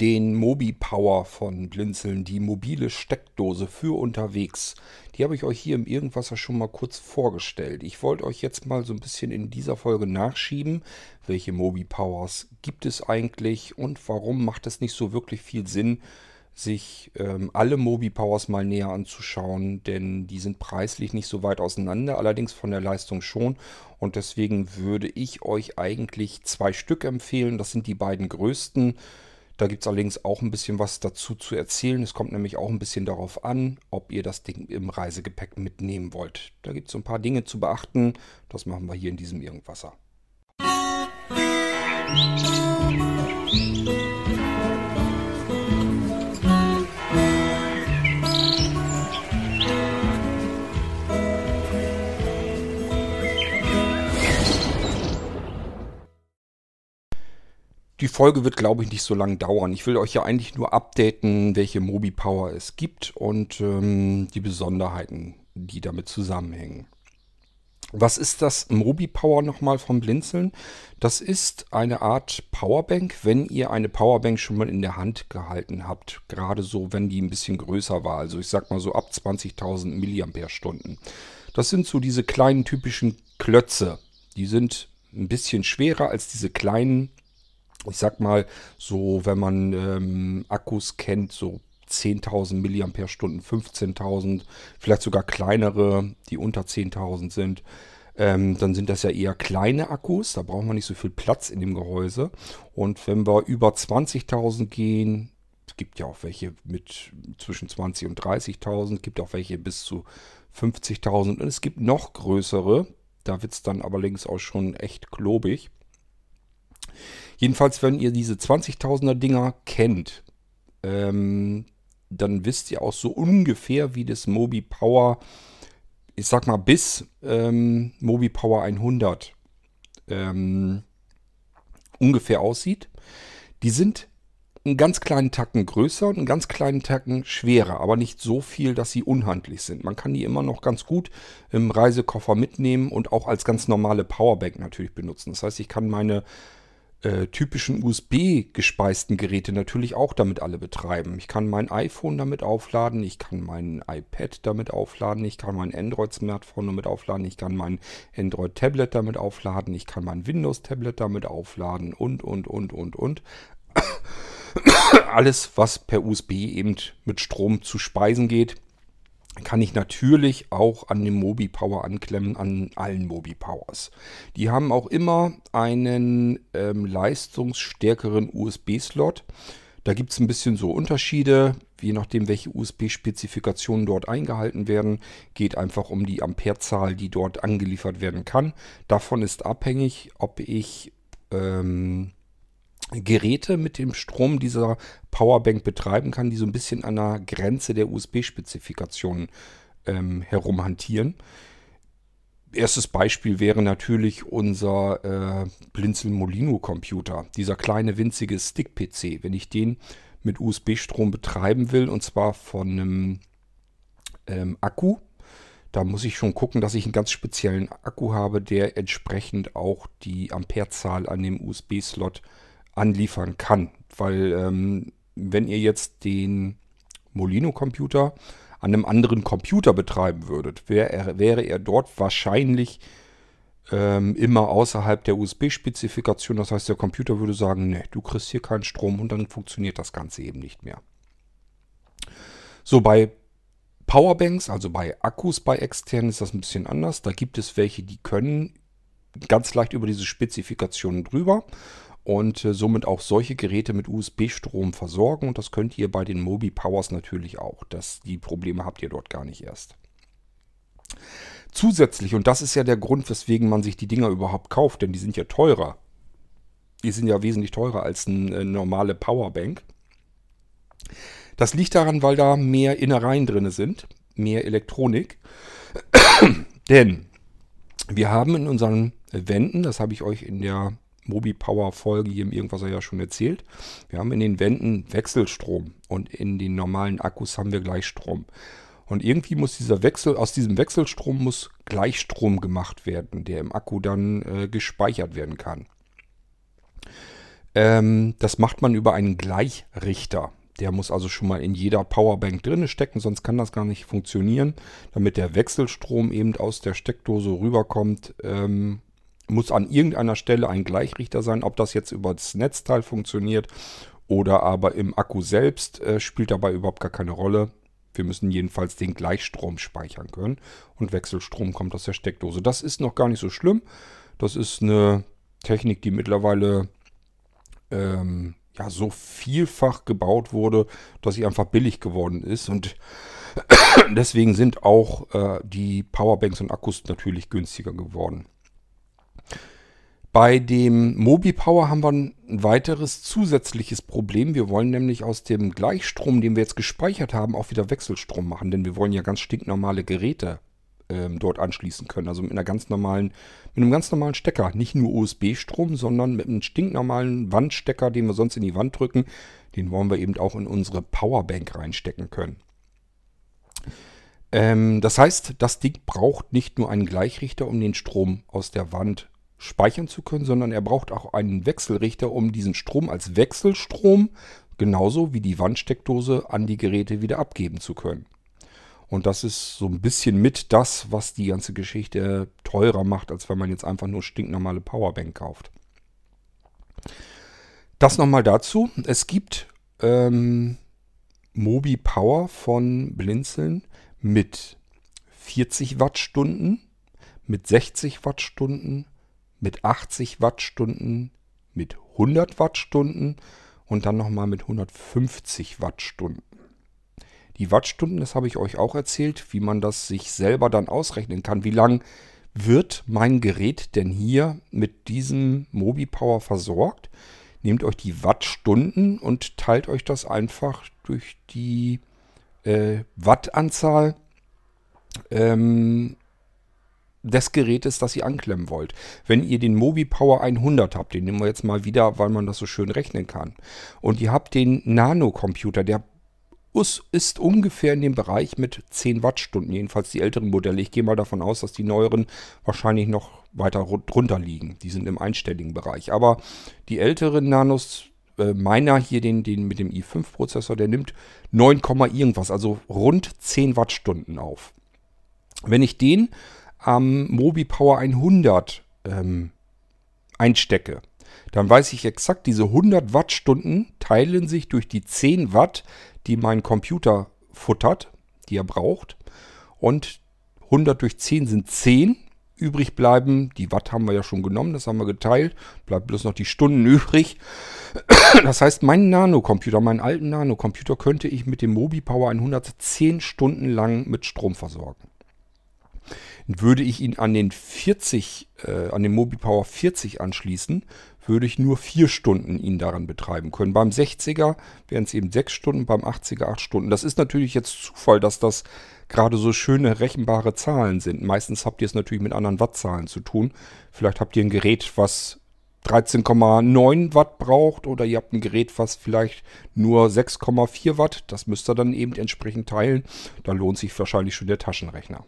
den Mobi Power von Blinzeln, die mobile Steckdose für unterwegs. Die habe ich euch hier im Irgendwasser schon mal kurz vorgestellt. Ich wollte euch jetzt mal so ein bisschen in dieser Folge nachschieben, welche Mobi Powers gibt es eigentlich und warum macht es nicht so wirklich viel Sinn, sich ähm, alle Mobi Powers mal näher anzuschauen, denn die sind preislich nicht so weit auseinander, allerdings von der Leistung schon. Und deswegen würde ich euch eigentlich zwei Stück empfehlen. Das sind die beiden größten. Da gibt es allerdings auch ein bisschen was dazu zu erzählen. Es kommt nämlich auch ein bisschen darauf an, ob ihr das Ding im Reisegepäck mitnehmen wollt. Da gibt es so ein paar Dinge zu beachten. Das machen wir hier in diesem Irgendwasser. Musik Die Folge wird, glaube ich, nicht so lange dauern. Ich will euch ja eigentlich nur updaten, welche Mobi Power es gibt und ähm, die Besonderheiten, die damit zusammenhängen. Was ist das Mobi Power nochmal vom Blinzeln? Das ist eine Art Powerbank, wenn ihr eine Powerbank schon mal in der Hand gehalten habt. Gerade so, wenn die ein bisschen größer war. Also ich sag mal so ab 20.000 mAh. Das sind so diese kleinen typischen Klötze. Die sind ein bisschen schwerer als diese kleinen ich sag mal, so, wenn man ähm, Akkus kennt, so 10.000 mAh, 15.000, vielleicht sogar kleinere, die unter 10.000 sind, ähm, dann sind das ja eher kleine Akkus, da braucht man nicht so viel Platz in dem Gehäuse. Und wenn wir über 20.000 gehen, es gibt ja auch welche mit zwischen 20 und 30.000, gibt auch welche bis zu 50.000 und es gibt noch größere, da wird es dann allerdings auch schon echt klobig. Jedenfalls, wenn ihr diese 20.000er Dinger kennt, ähm, dann wisst ihr auch so ungefähr, wie das Mobi Power, ich sag mal bis ähm, Mobi Power 100 ähm, ungefähr aussieht. Die sind einen ganz kleinen Tacken größer und einen ganz kleinen Tacken schwerer, aber nicht so viel, dass sie unhandlich sind. Man kann die immer noch ganz gut im Reisekoffer mitnehmen und auch als ganz normale Powerbank natürlich benutzen. Das heißt, ich kann meine äh, typischen USB-gespeisten Geräte natürlich auch damit alle betreiben. Ich kann mein iPhone damit aufladen, ich kann mein iPad damit aufladen, ich kann mein Android-Smartphone damit aufladen, ich kann mein Android-Tablet damit aufladen, ich kann mein Windows-Tablet damit aufladen und, und, und, und, und. Alles, was per USB eben mit Strom zu speisen geht, kann ich natürlich auch an dem Mobi Power anklemmen, an allen Mobi Powers. Die haben auch immer einen ähm, leistungsstärkeren USB-Slot. Da gibt es ein bisschen so Unterschiede, je nachdem, welche USB-Spezifikationen dort eingehalten werden. Geht einfach um die Amperezahl, die dort angeliefert werden kann. Davon ist abhängig, ob ich ähm, Geräte mit dem Strom dieser Powerbank betreiben kann, die so ein bisschen an der Grenze der USB-Spezifikationen ähm, herumhantieren. Erstes Beispiel wäre natürlich unser äh, Blinzeln Molino Computer, dieser kleine winzige Stick-PC. Wenn ich den mit USB-Strom betreiben will, und zwar von einem ähm, Akku, da muss ich schon gucken, dass ich einen ganz speziellen Akku habe, der entsprechend auch die Amperezahl an dem USB-Slot anliefern kann. Weil ähm, wenn ihr jetzt den Molino-Computer an einem anderen Computer betreiben würdet, wär er, wäre er dort wahrscheinlich ähm, immer außerhalb der USB-Spezifikation. Das heißt, der Computer würde sagen, ne, du kriegst hier keinen Strom und dann funktioniert das Ganze eben nicht mehr. So, bei Powerbanks, also bei Akkus bei externen ist das ein bisschen anders. Da gibt es welche, die können ganz leicht über diese Spezifikationen drüber und äh, somit auch solche Geräte mit USB-Strom versorgen. Und das könnt ihr bei den Mobi Powers natürlich auch. Das, die Probleme habt ihr dort gar nicht erst. Zusätzlich, und das ist ja der Grund, weswegen man sich die Dinger überhaupt kauft, denn die sind ja teurer. Die sind ja wesentlich teurer als eine äh, normale Powerbank. Das liegt daran, weil da mehr Innereien drin sind, mehr Elektronik. denn wir haben in unseren Wänden, das habe ich euch in der Mobi Power Folge hier im Irgendwas ja schon erzählt. Wir haben in den Wänden Wechselstrom und in den normalen Akkus haben wir Gleichstrom. Und irgendwie muss dieser Wechsel, aus diesem Wechselstrom muss Gleichstrom gemacht werden, der im Akku dann äh, gespeichert werden kann. Ähm, das macht man über einen Gleichrichter. Der muss also schon mal in jeder Powerbank drinne stecken, sonst kann das gar nicht funktionieren. Damit der Wechselstrom eben aus der Steckdose rüberkommt, ähm, muss an irgendeiner Stelle ein Gleichrichter sein. Ob das jetzt über das Netzteil funktioniert oder aber im Akku selbst, äh, spielt dabei überhaupt gar keine Rolle. Wir müssen jedenfalls den Gleichstrom speichern können und Wechselstrom kommt aus der Steckdose. Das ist noch gar nicht so schlimm. Das ist eine Technik, die mittlerweile ähm, ja, so vielfach gebaut wurde, dass sie einfach billig geworden ist. Und deswegen sind auch äh, die Powerbanks und Akkus natürlich günstiger geworden. Bei dem MobiPower haben wir ein weiteres zusätzliches Problem. Wir wollen nämlich aus dem Gleichstrom, den wir jetzt gespeichert haben, auch wieder Wechselstrom machen, denn wir wollen ja ganz stinknormale Geräte ähm, dort anschließen können. Also mit einer ganz normalen, mit einem ganz normalen Stecker. Nicht nur USB-Strom, sondern mit einem stinknormalen Wandstecker, den wir sonst in die Wand drücken. Den wollen wir eben auch in unsere Powerbank reinstecken können. Ähm, das heißt, das Ding braucht nicht nur einen Gleichrichter, um den Strom aus der Wand speichern zu können, sondern er braucht auch einen Wechselrichter, um diesen Strom als Wechselstrom genauso wie die Wandsteckdose an die Geräte wieder abgeben zu können. Und das ist so ein bisschen mit das, was die ganze Geschichte teurer macht, als wenn man jetzt einfach nur stinknormale Powerbank kauft. Das nochmal dazu. Es gibt ähm, Mobi Power von Blinzeln mit 40 Wattstunden, mit 60 Wattstunden, mit 80 Wattstunden, mit 100 Wattstunden und dann nochmal mit 150 Wattstunden. Die Wattstunden, das habe ich euch auch erzählt, wie man das sich selber dann ausrechnen kann. Wie lang wird mein Gerät denn hier mit diesem MobiPower versorgt? Nehmt euch die Wattstunden und teilt euch das einfach durch die äh, Wattanzahl ähm, des Gerätes, das ihr anklemmen wollt. Wenn ihr den MobiPower 100 habt, den nehmen wir jetzt mal wieder, weil man das so schön rechnen kann. Und ihr habt den Nano-Computer, der ist ungefähr in dem Bereich mit 10 Wattstunden, jedenfalls die älteren Modelle. Ich gehe mal davon aus, dass die neueren wahrscheinlich noch weiter drunter liegen. Die sind im einstelligen Bereich. Aber die älteren Nanos, äh, meiner hier, den, den mit dem i5-Prozessor, der nimmt 9, irgendwas, also rund 10 Wattstunden auf. Wenn ich den am Mobi Power 100 ähm, einstecke, dann weiß ich exakt, diese 100 Wattstunden teilen sich durch die 10 Watt, die mein Computer futtert, die er braucht. Und 100 durch 10 sind 10. Übrig bleiben, die Watt haben wir ja schon genommen, das haben wir geteilt. Bleibt bloß noch die Stunden übrig. Das heißt, meinen Nano-Computer, meinen alten Nano-Computer könnte ich mit dem Mobi Power 110 Stunden lang mit Strom versorgen. Würde ich ihn an den 40, äh, an den Mobi Power 40 anschließen, würde ich nur vier Stunden ihn daran betreiben können. Beim 60er wären es eben sechs Stunden, beim 80er acht Stunden. Das ist natürlich jetzt Zufall, dass das gerade so schöne rechenbare Zahlen sind. Meistens habt ihr es natürlich mit anderen Wattzahlen zu tun. Vielleicht habt ihr ein Gerät, was 13,9 Watt braucht oder ihr habt ein Gerät, was vielleicht nur 6,4 Watt. Das müsst ihr dann eben entsprechend teilen. Da lohnt sich wahrscheinlich schon der Taschenrechner.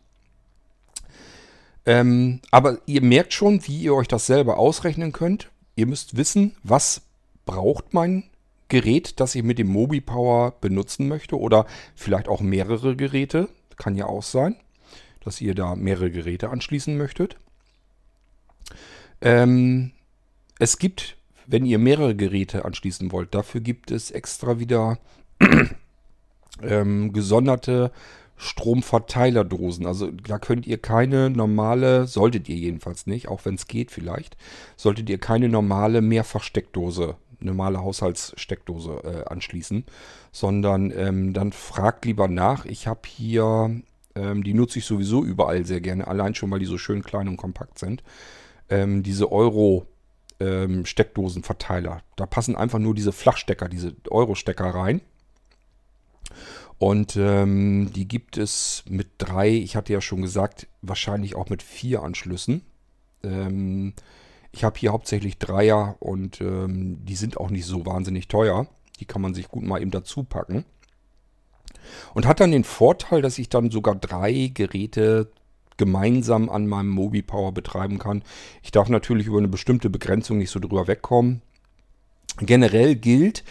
Ähm, aber ihr merkt schon, wie ihr euch das selber ausrechnen könnt. Ihr müsst wissen, was braucht mein Gerät, das ich mit dem Mobi Power benutzen möchte oder vielleicht auch mehrere Geräte. Kann ja auch sein, dass ihr da mehrere Geräte anschließen möchtet. Ähm, es gibt, wenn ihr mehrere Geräte anschließen wollt, dafür gibt es extra wieder ähm, gesonderte Stromverteilerdosen. Also da könnt ihr keine normale, solltet ihr jedenfalls nicht, auch wenn es geht vielleicht, solltet ihr keine normale Mehrfachsteckdose, normale Haushaltssteckdose äh, anschließen, sondern ähm, dann fragt lieber nach. Ich habe hier, ähm, die nutze ich sowieso überall sehr gerne, allein schon, weil die so schön klein und kompakt sind. Ähm, diese Euro ähm, Steckdosenverteiler. Da passen einfach nur diese Flachstecker, diese Euro-Stecker rein. Und ähm, die gibt es mit drei, ich hatte ja schon gesagt, wahrscheinlich auch mit vier Anschlüssen. Ähm, ich habe hier hauptsächlich Dreier und ähm, die sind auch nicht so wahnsinnig teuer. Die kann man sich gut mal eben dazu packen. Und hat dann den Vorteil, dass ich dann sogar drei Geräte gemeinsam an meinem Mobi Power betreiben kann. Ich darf natürlich über eine bestimmte Begrenzung nicht so drüber wegkommen. generell gilt,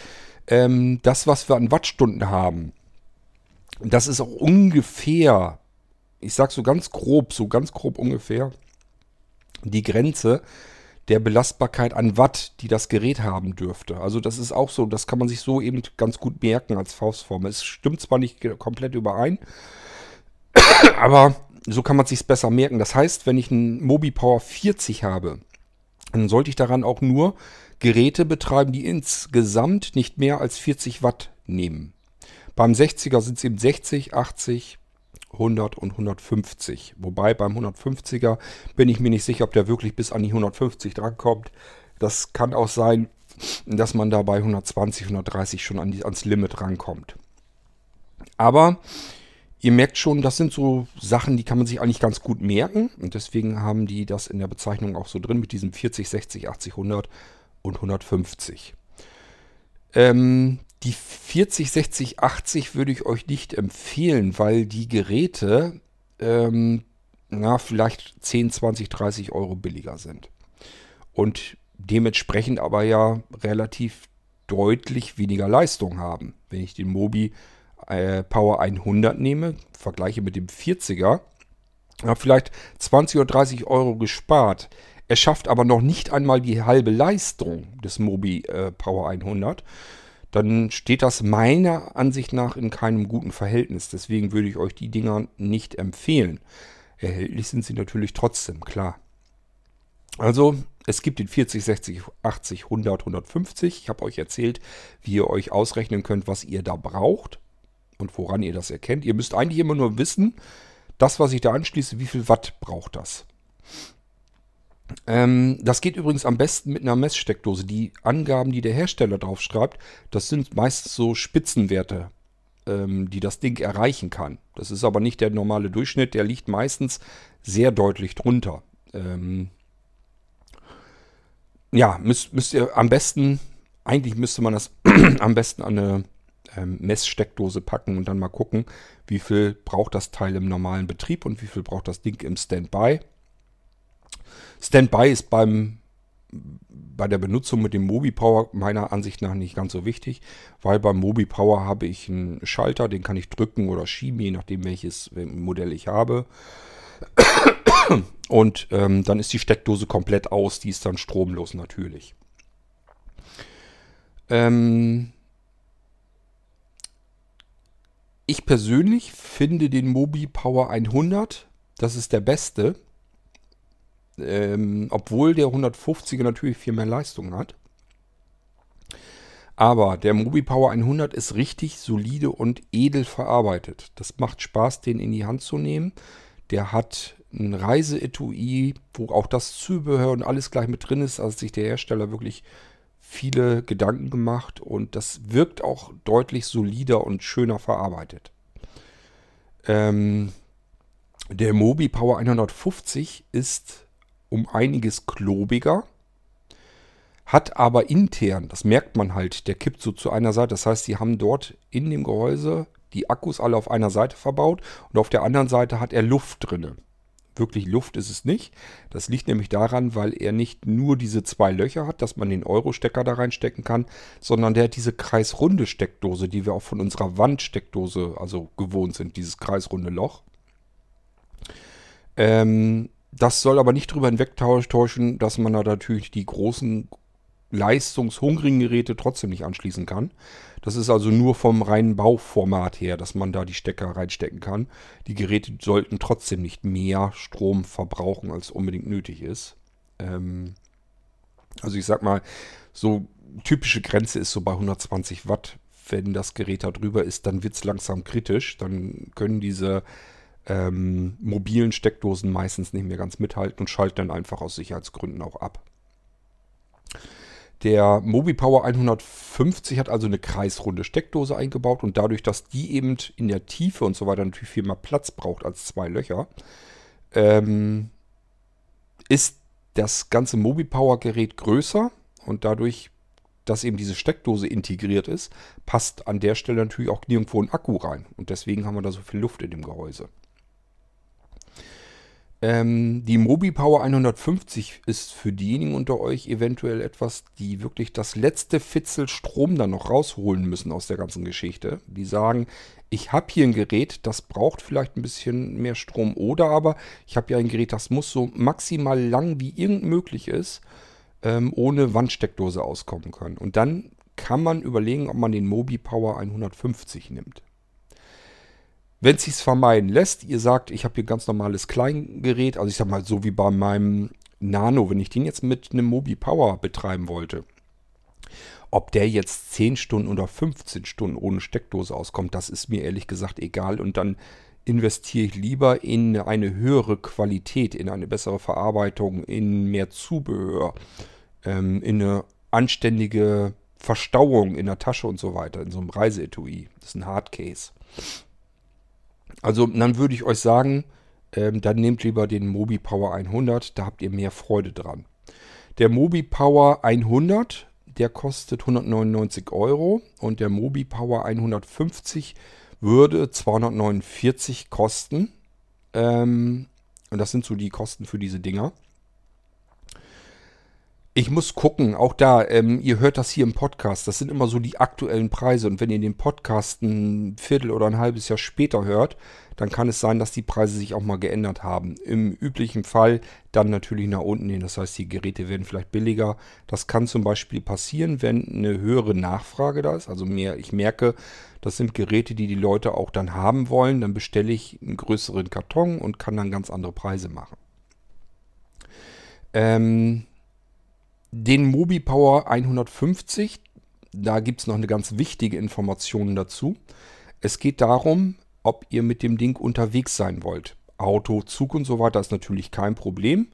ähm, das, was wir an Wattstunden haben, das ist auch ungefähr, ich sag so ganz grob, so ganz grob ungefähr, die Grenze der Belastbarkeit an Watt, die das Gerät haben dürfte. Also das ist auch so, das kann man sich so eben ganz gut merken als Faustform. Es stimmt zwar nicht komplett überein, aber so kann man sich besser merken. Das heißt, wenn ich einen Mobi Power 40 habe, dann sollte ich daran auch nur Geräte betreiben, die insgesamt nicht mehr als 40 Watt nehmen. Beim 60er sind es eben 60, 80, 100 und 150. Wobei beim 150er bin ich mir nicht sicher, ob der wirklich bis an die 150 drankommt. Das kann auch sein, dass man da bei 120, 130 schon an die, ans Limit rankommt. Aber ihr merkt schon, das sind so Sachen, die kann man sich eigentlich ganz gut merken. Und deswegen haben die das in der Bezeichnung auch so drin mit diesem 40, 60, 80, 100 und 150. Ähm, die 40, 60, 80 würde ich euch nicht empfehlen, weil die Geräte ähm, na, vielleicht 10, 20, 30 Euro billiger sind. Und dementsprechend aber ja relativ deutlich weniger Leistung haben. Wenn ich den Mobi äh, Power 100 nehme, vergleiche mit dem 40er, habe vielleicht 20 oder 30 Euro gespart. Er schafft aber noch nicht einmal die halbe Leistung des Mobi äh, Power 100 dann steht das meiner Ansicht nach in keinem guten Verhältnis. Deswegen würde ich euch die Dinger nicht empfehlen. Erhältlich sind sie natürlich trotzdem, klar. Also, es gibt den 40, 60, 80, 100, 150. Ich habe euch erzählt, wie ihr euch ausrechnen könnt, was ihr da braucht und woran ihr das erkennt. Ihr müsst eigentlich immer nur wissen, das, was ich da anschließe, wie viel Watt braucht das. Ähm, das geht übrigens am besten mit einer Messsteckdose. Die Angaben, die der Hersteller draufschreibt, das sind meistens so Spitzenwerte, ähm, die das Ding erreichen kann. Das ist aber nicht der normale Durchschnitt, der liegt meistens sehr deutlich drunter. Ähm, ja, müsst, müsst ihr am besten, eigentlich müsste man das am besten an eine ähm, Messsteckdose packen und dann mal gucken, wie viel braucht das Teil im normalen Betrieb und wie viel braucht das Ding im Standby. Standby ist beim, bei der Benutzung mit dem Mobi Power meiner Ansicht nach nicht ganz so wichtig, weil beim Mobi Power habe ich einen Schalter, den kann ich drücken oder schieben, je nachdem welches Modell ich habe. Und ähm, dann ist die Steckdose komplett aus, die ist dann stromlos natürlich. Ähm ich persönlich finde den Mobi Power 100, das ist der beste. Ähm, obwohl der 150er natürlich viel mehr Leistung hat. Aber der Mobi Power 100 ist richtig solide und edel verarbeitet. Das macht Spaß, den in die Hand zu nehmen. Der hat ein Reiseetui, wo auch das Zubehör und alles gleich mit drin ist. Also sich der Hersteller wirklich viele Gedanken gemacht und das wirkt auch deutlich solider und schöner verarbeitet. Ähm, der Mobi Power 150 ist um einiges klobiger, hat aber intern, das merkt man halt, der kippt so zu einer Seite. Das heißt, sie haben dort in dem Gehäuse die Akkus alle auf einer Seite verbaut und auf der anderen Seite hat er Luft drinne. Wirklich Luft ist es nicht. Das liegt nämlich daran, weil er nicht nur diese zwei Löcher hat, dass man den Euro-Stecker da reinstecken kann, sondern der hat diese kreisrunde Steckdose, die wir auch von unserer Wandsteckdose also gewohnt sind, dieses kreisrunde Loch. Ähm, das soll aber nicht darüber hinwegtäuschen, dass man da natürlich die großen leistungshungrigen Geräte trotzdem nicht anschließen kann. Das ist also nur vom reinen Bauformat her, dass man da die Stecker reinstecken kann. Die Geräte sollten trotzdem nicht mehr Strom verbrauchen, als unbedingt nötig ist. Ähm also ich sag mal, so typische Grenze ist so bei 120 Watt. Wenn das Gerät da drüber ist, dann wird es langsam kritisch. Dann können diese ähm, mobilen Steckdosen meistens nicht mehr ganz mithalten und schalten dann einfach aus Sicherheitsgründen auch ab. Der MobiPower 150 hat also eine kreisrunde Steckdose eingebaut und dadurch, dass die eben in der Tiefe und so weiter natürlich viel mehr Platz braucht als zwei Löcher, ähm, ist das ganze MobiPower-Gerät größer und dadurch, dass eben diese Steckdose integriert ist, passt an der Stelle natürlich auch nirgendwo ein Akku rein und deswegen haben wir da so viel Luft in dem Gehäuse. Ähm, die Mobi Power 150 ist für diejenigen unter euch eventuell etwas, die wirklich das letzte Fitzel Strom dann noch rausholen müssen aus der ganzen Geschichte. Die sagen, ich habe hier ein Gerät, das braucht vielleicht ein bisschen mehr Strom oder aber ich habe hier ein Gerät, das muss so maximal lang wie irgend möglich ist, ähm, ohne Wandsteckdose auskommen können. Und dann kann man überlegen, ob man den Mobi Power 150 nimmt. Wenn es sich vermeiden lässt, ihr sagt, ich habe hier ganz normales Kleingerät, also ich sag mal so wie bei meinem Nano, wenn ich den jetzt mit einem Mobi Power betreiben wollte, ob der jetzt 10 Stunden oder 15 Stunden ohne Steckdose auskommt, das ist mir ehrlich gesagt egal und dann investiere ich lieber in eine höhere Qualität, in eine bessere Verarbeitung, in mehr Zubehör, ähm, in eine anständige Verstauung in der Tasche und so weiter, in so einem Reiseetui. Das ist ein Hardcase. Also dann würde ich euch sagen, ähm, dann nehmt lieber den Mobi Power 100, da habt ihr mehr Freude dran. Der Mobi Power 100, der kostet 199 Euro und der Mobi Power 150 würde 249 kosten. Ähm, und das sind so die Kosten für diese Dinger. Ich muss gucken, auch da, ähm, ihr hört das hier im Podcast, das sind immer so die aktuellen Preise und wenn ihr den Podcast ein Viertel oder ein halbes Jahr später hört, dann kann es sein, dass die Preise sich auch mal geändert haben. Im üblichen Fall dann natürlich nach unten hin, das heißt, die Geräte werden vielleicht billiger. Das kann zum Beispiel passieren, wenn eine höhere Nachfrage da ist, also mehr, ich merke, das sind Geräte, die die Leute auch dann haben wollen, dann bestelle ich einen größeren Karton und kann dann ganz andere Preise machen. Ähm, den Mobi Power 150, da gibt es noch eine ganz wichtige Information dazu. Es geht darum, ob ihr mit dem Ding unterwegs sein wollt. Auto, Zug und so weiter ist natürlich kein Problem.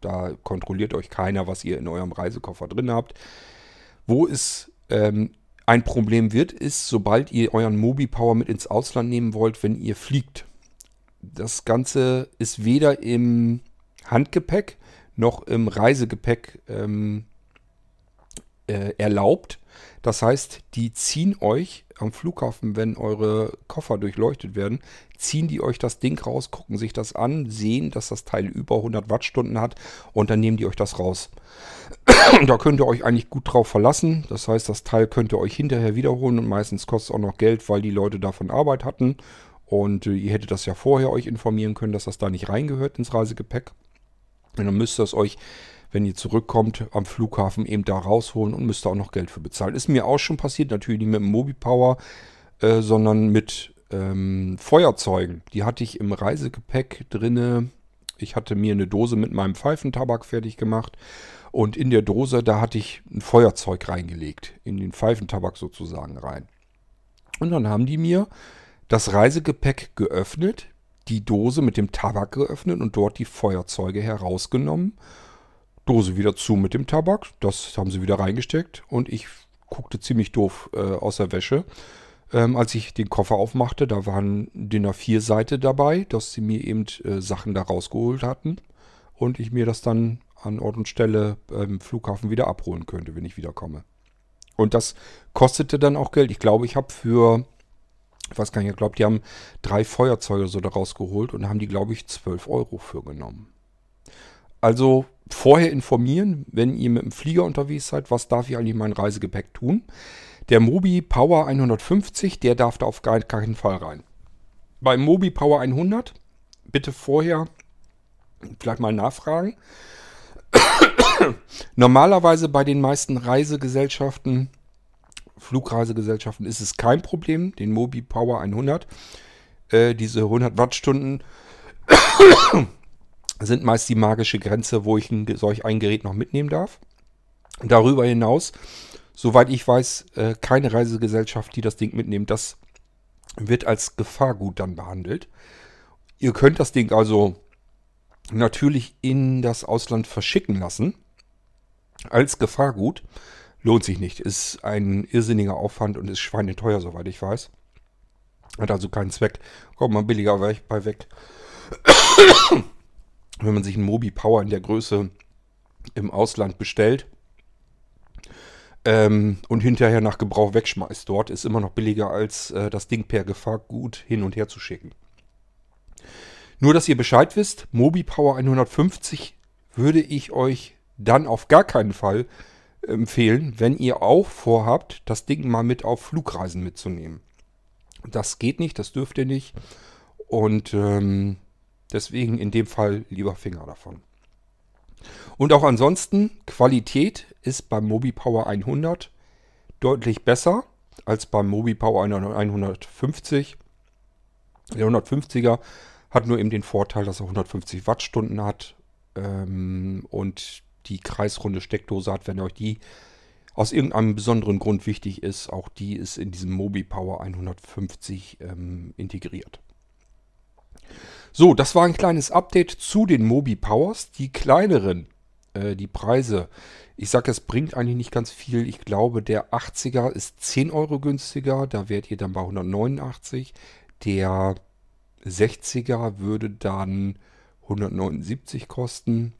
Da kontrolliert euch keiner, was ihr in eurem Reisekoffer drin habt. Wo es ähm, ein Problem wird, ist, sobald ihr euren Mobi Power mit ins Ausland nehmen wollt, wenn ihr fliegt. Das Ganze ist weder im Handgepäck noch im Reisegepäck ähm, äh, erlaubt. Das heißt, die ziehen euch am Flughafen, wenn eure Koffer durchleuchtet werden, ziehen die euch das Ding raus, gucken sich das an, sehen, dass das Teil über 100 Wattstunden hat und dann nehmen die euch das raus. da könnt ihr euch eigentlich gut drauf verlassen. Das heißt, das Teil könnt ihr euch hinterher wiederholen und meistens kostet es auch noch Geld, weil die Leute davon Arbeit hatten. Und äh, ihr hättet das ja vorher euch informieren können, dass das da nicht reingehört ins Reisegepäck. Und dann müsst ihr es euch, wenn ihr zurückkommt, am Flughafen eben da rausholen und müsst da auch noch Geld für bezahlen. Ist mir auch schon passiert, natürlich nicht mit dem Mobipower, äh, sondern mit ähm, Feuerzeugen. Die hatte ich im Reisegepäck drinne. Ich hatte mir eine Dose mit meinem Pfeifentabak fertig gemacht. Und in der Dose, da hatte ich ein Feuerzeug reingelegt. In den Pfeifentabak sozusagen rein. Und dann haben die mir das Reisegepäck geöffnet, die Dose mit dem Tabak geöffnet und dort die Feuerzeuge herausgenommen. Dose wieder zu mit dem Tabak, das haben sie wieder reingesteckt und ich guckte ziemlich doof äh, aus der Wäsche. Ähm, als ich den Koffer aufmachte, da waren DIN A4-Seite dabei, dass sie mir eben äh, Sachen da rausgeholt hatten und ich mir das dann an Ort und Stelle beim Flughafen wieder abholen könnte, wenn ich wiederkomme. Und das kostete dann auch Geld. Ich glaube, ich habe für ich weiß gar nicht, ich glaube, die haben drei Feuerzeuge so da rausgeholt und haben die, glaube ich, 12 Euro für genommen. Also vorher informieren, wenn ihr mit dem Flieger unterwegs seid, was darf ich eigentlich in mein Reisegepäck tun. Der Mobi Power 150, der darf da auf gar keinen Fall rein. Beim Mobi Power 100 bitte vorher vielleicht mal nachfragen. Normalerweise bei den meisten Reisegesellschaften Flugreisegesellschaften ist es kein Problem, den Mobi Power 100. Äh, diese 100 Wattstunden sind meist die magische Grenze, wo ich ein, solch ein Gerät noch mitnehmen darf. Darüber hinaus, soweit ich weiß, äh, keine Reisegesellschaft, die das Ding mitnimmt. Das wird als Gefahrgut dann behandelt. Ihr könnt das Ding also natürlich in das Ausland verschicken lassen als Gefahrgut. Lohnt sich nicht. Ist ein irrsinniger Aufwand und ist schweineteuer, soweit ich weiß. Hat also keinen Zweck. Kommt man billiger bei weg. Wenn man sich einen Mobi Power in der Größe im Ausland bestellt ähm, und hinterher nach Gebrauch wegschmeißt dort, ist immer noch billiger als äh, das Ding per Gefahrgut hin und her zu schicken. Nur, dass ihr Bescheid wisst, Mobi Power 150 würde ich euch dann auf gar keinen Fall empfehlen, wenn ihr auch vorhabt, das Ding mal mit auf Flugreisen mitzunehmen. Das geht nicht, das dürft ihr nicht. Und ähm, deswegen in dem Fall lieber Finger davon. Und auch ansonsten, Qualität ist beim Mobi Power 100 deutlich besser als beim Mobi Power 150. Der 150er hat nur eben den Vorteil, dass er 150 Wattstunden hat ähm, und die kreisrunde Steckdose hat, wenn euch die aus irgendeinem besonderen Grund wichtig ist. Auch die ist in diesem Mobi Power 150 ähm, integriert. So, das war ein kleines Update zu den Mobi Powers. Die kleineren, äh, die Preise, ich sage, es bringt eigentlich nicht ganz viel. Ich glaube, der 80er ist 10 Euro günstiger. Da wärt ihr dann bei 189. Der 60er würde dann 179 kosten.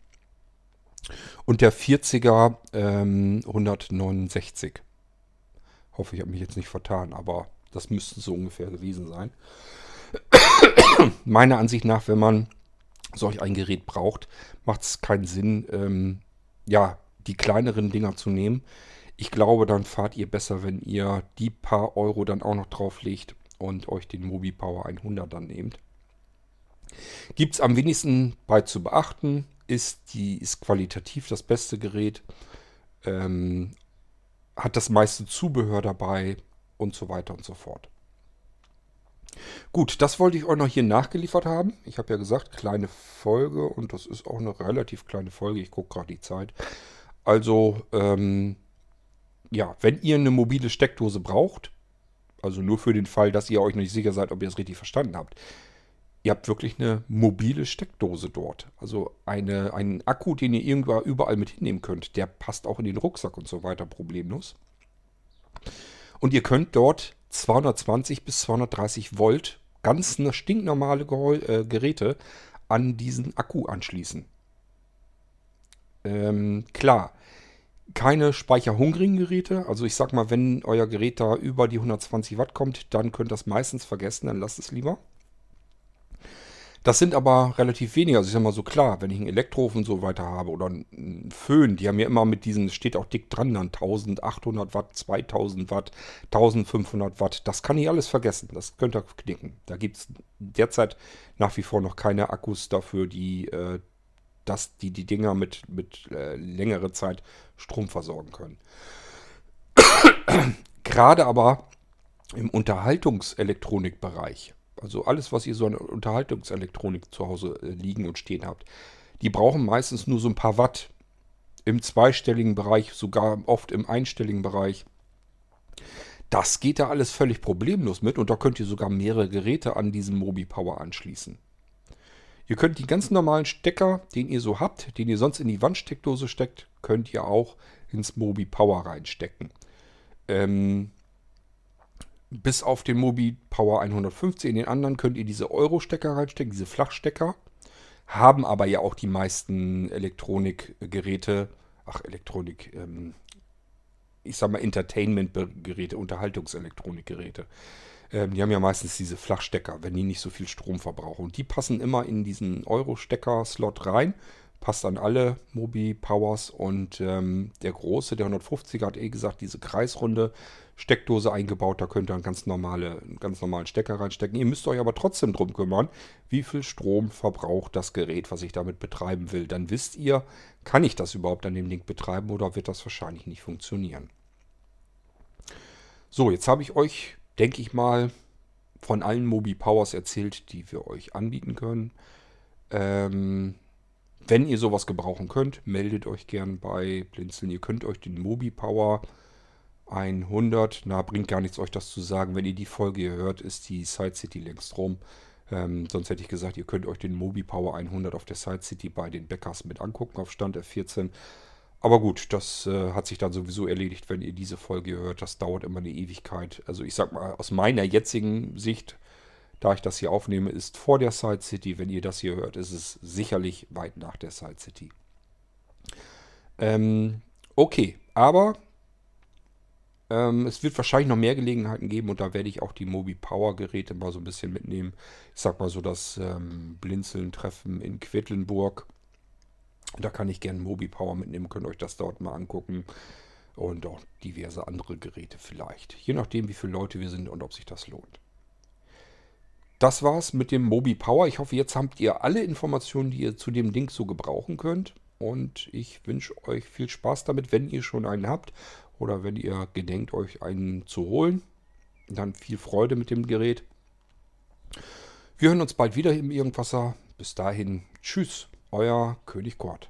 Und der 40er ähm, 169. Hoffe, ich habe mich jetzt nicht vertan, aber das müsste so ungefähr gewesen sein. Meiner Ansicht nach, wenn man solch ein Gerät braucht, macht es keinen Sinn, ähm, ja, die kleineren Dinger zu nehmen. Ich glaube, dann fahrt ihr besser, wenn ihr die paar Euro dann auch noch drauflegt und euch den Mobi Power 100 dann nehmt. Gibt es am wenigsten bei zu beachten ist, die ist qualitativ das beste Gerät, ähm, hat das meiste Zubehör dabei und so weiter und so fort. Gut, das wollte ich euch noch hier nachgeliefert haben. Ich habe ja gesagt, kleine Folge und das ist auch eine relativ kleine Folge. Ich gucke gerade die Zeit. Also, ähm, ja, wenn ihr eine mobile Steckdose braucht, also nur für den Fall, dass ihr euch nicht sicher seid, ob ihr es richtig verstanden habt, ihr habt wirklich eine mobile Steckdose dort. Also eine, einen Akku, den ihr irgendwo überall mit hinnehmen könnt. Der passt auch in den Rucksack und so weiter problemlos. Und ihr könnt dort 220 bis 230 Volt ganz stinknormale äh, Geräte an diesen Akku anschließen. Ähm, klar, keine speicherhungrigen Geräte. Also ich sag mal, wenn euer Gerät da über die 120 Watt kommt, dann könnt ihr das meistens vergessen, dann lasst es lieber. Das sind aber relativ wenige. Also ich sag mal so klar, wenn ich einen Elektroofen so weiter habe oder einen Föhn, die haben ja immer mit diesen, steht auch dick dran dann, 1800 Watt, 2000 Watt, 1500 Watt. Das kann ich alles vergessen. Das könnt ihr knicken. Da gibt es derzeit nach wie vor noch keine Akkus dafür, die, äh, dass die, die Dinger mit, mit äh, längere Zeit Strom versorgen können. Gerade aber im Unterhaltungselektronikbereich also alles, was ihr so an Unterhaltungselektronik zu Hause äh, liegen und stehen habt, die brauchen meistens nur so ein paar Watt. Im zweistelligen Bereich, sogar oft im einstelligen Bereich. Das geht da alles völlig problemlos mit und da könnt ihr sogar mehrere Geräte an diesem Mobi Power anschließen. Ihr könnt die ganz normalen Stecker, den ihr so habt, den ihr sonst in die Wandsteckdose steckt, könnt ihr auch ins Mobi Power reinstecken. Ähm, bis auf den Mobi Power 150. In den anderen könnt ihr diese Euro-Stecker reinstecken, diese Flachstecker. Haben aber ja auch die meisten Elektronikgeräte, ach Elektronik, ähm, ich sag mal Entertainment-Geräte, Unterhaltungselektronikgeräte. Ähm, die haben ja meistens diese Flachstecker, wenn die nicht so viel Strom verbrauchen. Und die passen immer in diesen Euro-Stecker-Slot rein passt an alle Mobi Powers und ähm, der große, der 150er, hat eh gesagt, diese kreisrunde Steckdose eingebaut, da könnt ihr einen ganz, normale, einen ganz normalen Stecker reinstecken. Ihr müsst euch aber trotzdem drum kümmern, wie viel Strom verbraucht das Gerät, was ich damit betreiben will. Dann wisst ihr, kann ich das überhaupt an dem Ding betreiben oder wird das wahrscheinlich nicht funktionieren. So, jetzt habe ich euch, denke ich mal, von allen Mobi Powers erzählt, die wir euch anbieten können. Ähm, wenn ihr sowas gebrauchen könnt, meldet euch gern bei Blinzeln. Ihr könnt euch den Mobi Power 100, na, bringt gar nichts euch das zu sagen. Wenn ihr die Folge hört, ist die Side City längst rum. Ähm, sonst hätte ich gesagt, ihr könnt euch den Mobi Power 100 auf der Side City bei den Bäckers mit angucken auf Stand F14. Aber gut, das äh, hat sich dann sowieso erledigt, wenn ihr diese Folge hört. Das dauert immer eine Ewigkeit. Also ich sag mal, aus meiner jetzigen Sicht da ich das hier aufnehme, ist vor der Side City. Wenn ihr das hier hört, ist es sicherlich weit nach der Side City. Ähm, okay, aber Ähm, es wird wahrscheinlich noch mehr Gelegenheiten geben und da werde ich auch die Mobi Power Geräte mal so ein bisschen mitnehmen. Ich sag mal so das ähm, Blinzeln-Treffen in Quedlinburg. Da kann ich gerne Mobi Power mitnehmen, könnt euch das dort mal angucken. Und auch diverse andere Geräte vielleicht. Je nachdem, wie viele Leute wir sind und ob sich das lohnt. Das war's mit dem Mobi Power. Ich hoffe, jetzt habt ihr alle Informationen, die ihr zu dem Ding so gebrauchen könnt. Und ich wünsche euch viel Spaß damit, wenn ihr schon einen habt oder wenn ihr gedenkt, euch einen zu holen. Dann viel Freude mit dem Gerät. Wir hören uns bald wieder im Irgendwasser. Bis dahin, tschüss, euer König Kort.